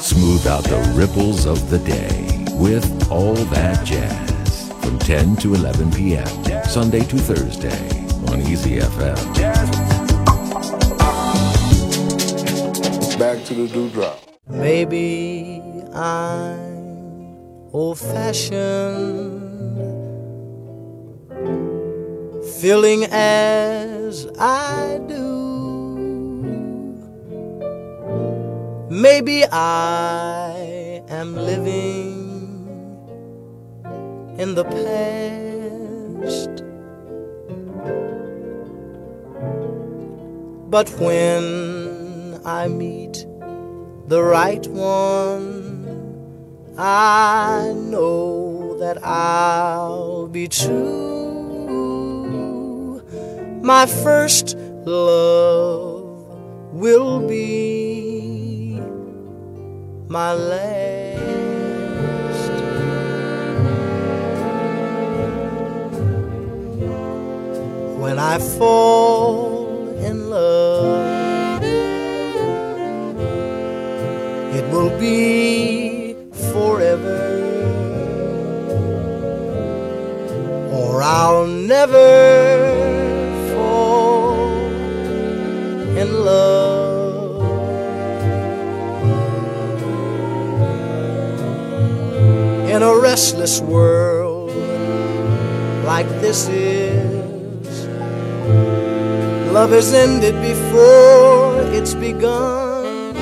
Smooth out the ripples of the day with All That Jazz from 10 to 11 p.m. Sunday to Thursday on Easy FM. Back to the dewdrop. Maybe I'm old fashioned, feeling as I do. Maybe I am living in the past. But when I meet the right one, I know that I'll be true. My first love will be my last. When I fall in love, it will be forever, or I'll never fall in love. In a restless world like this is, love has ended before it's begun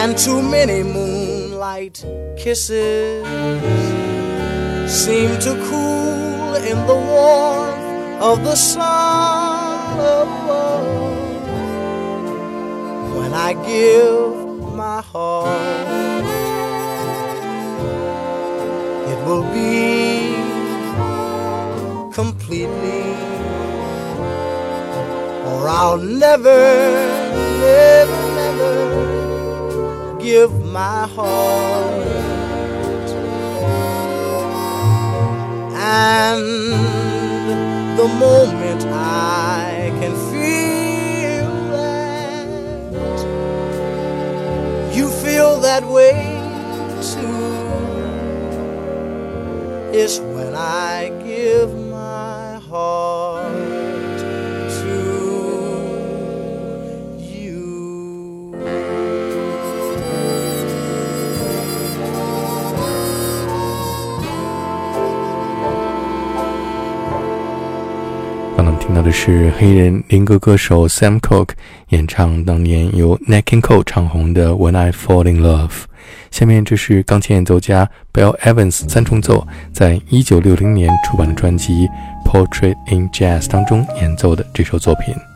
and too many moonlight kisses seem to cool in the warmth of the sun above. When I give my heart, will be completely, or I'll never, never, never give my heart. And the moment I can feel that you feel that way is when I give my heart to you. 刚刚听到的是黑人灵歌歌手 Sam Cooke 演唱当年由 Nat King Cole 唱红的《When I Fall in Love》。 下面这是钢琴演奏家 Bill Evans 三重奏在一九六零年出版的专辑《Portrait in Jazz》当中演奏的这首作品。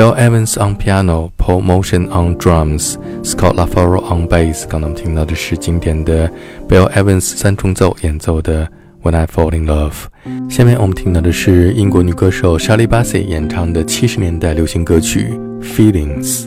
Bill Evans on piano, Paul Motion on drums, Scott LaFaro on bass。刚刚我们听到的是经典的 Bill Evans 三重奏演奏的《When I Fall in Love》。下面我们听到的是英国女歌手 Shirley Bassey 演唱的七十年代流行歌曲《Feelings》。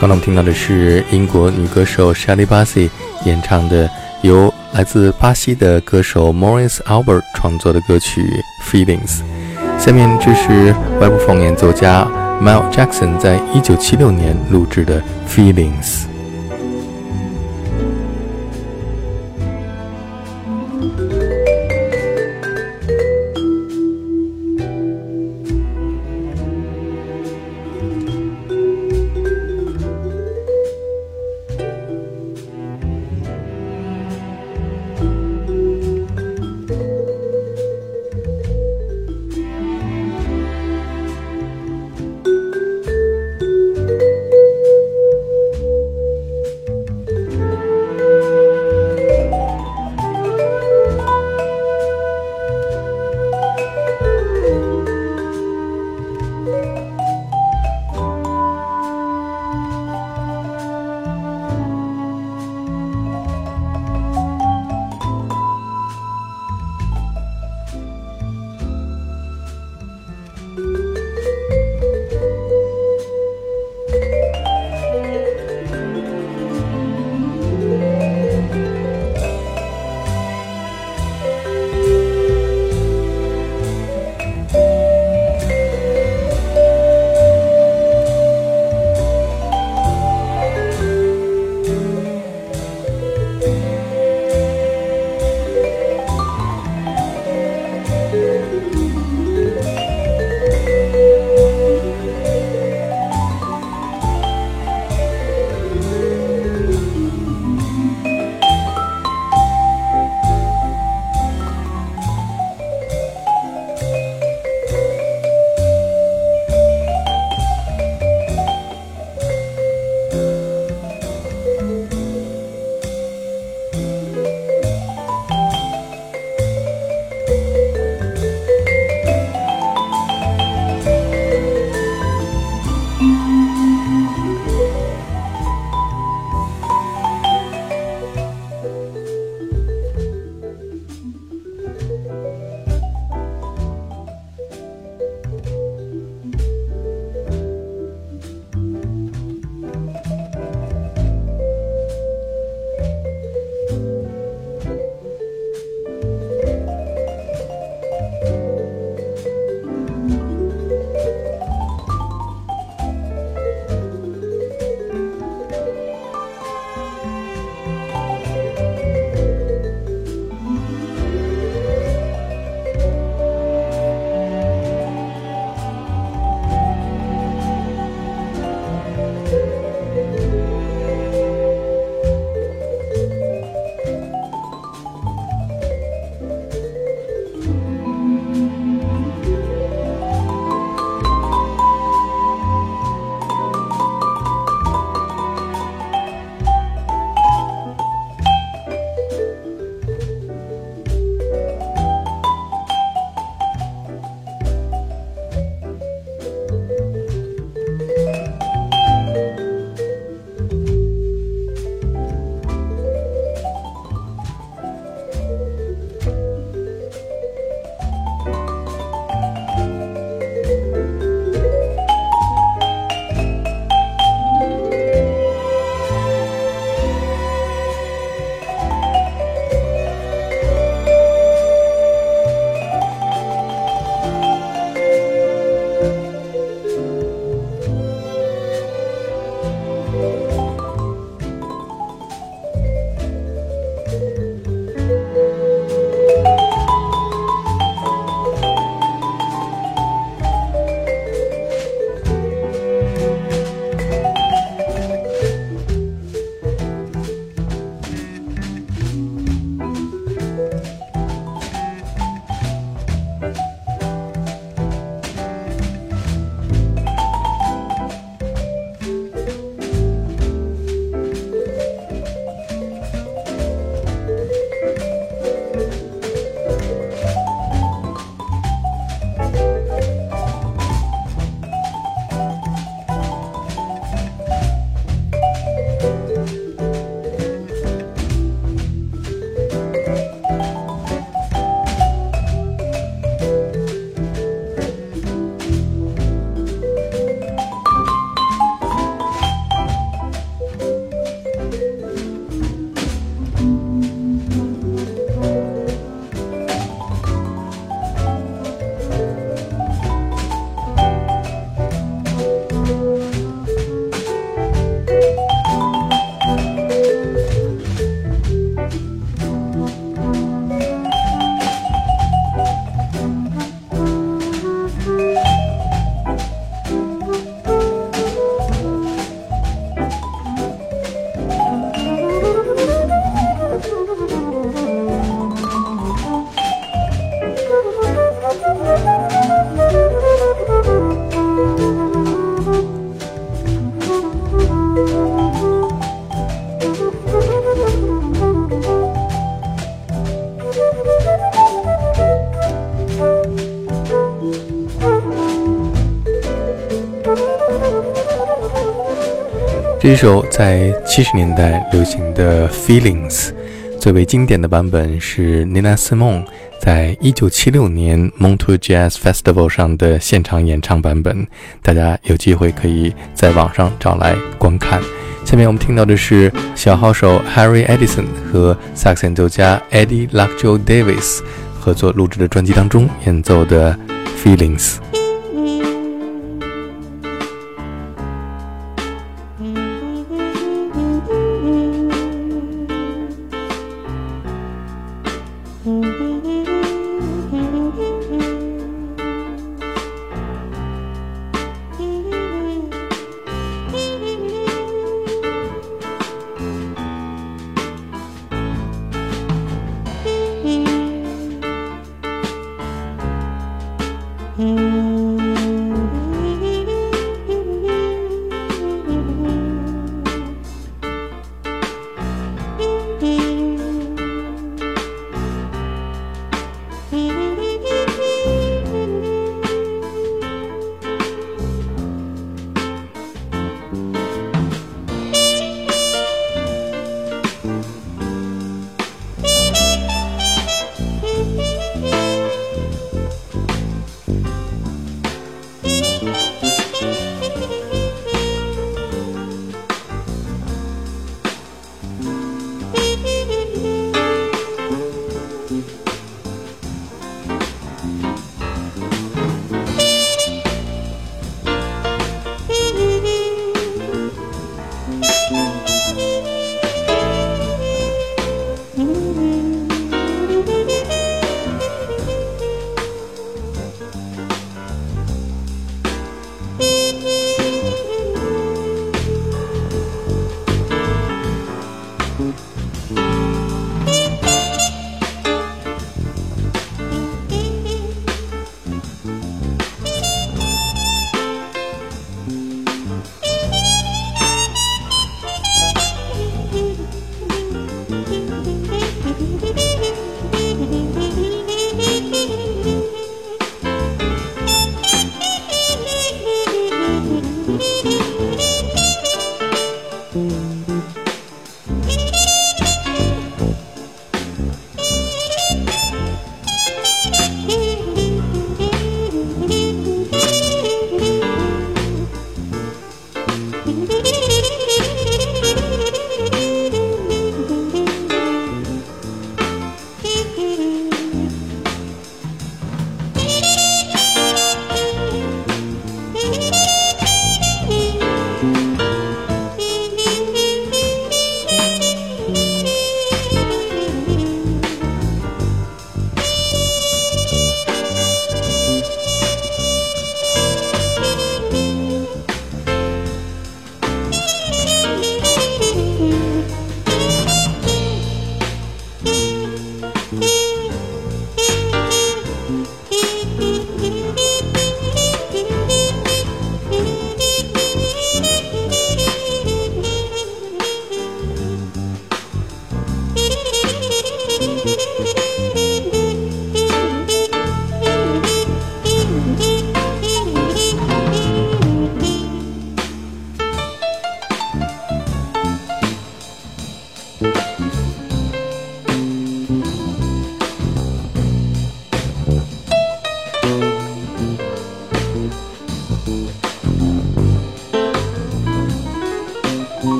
刚才我们听到的是英国女歌手 Shirley Bassey 演唱的，由来自巴西的歌手 Morris Albert 创作的歌曲《Feelings》。下面这是外国风演奏家 Miles Jackson 在一九七六年录制的《Feelings》。这首在七十年代流行的《Feelings》，最为经典的版本是 Nina Simone 在一九七六年 Montreux Jazz Festival 上的现场演唱版本。大家有机会可以在网上找来观看。下面我们听到的是小号手 Harry Edison 和萨克斯演奏家 Eddie Luckjoe Davis 合作录制的专辑当中演奏的《Feelings》。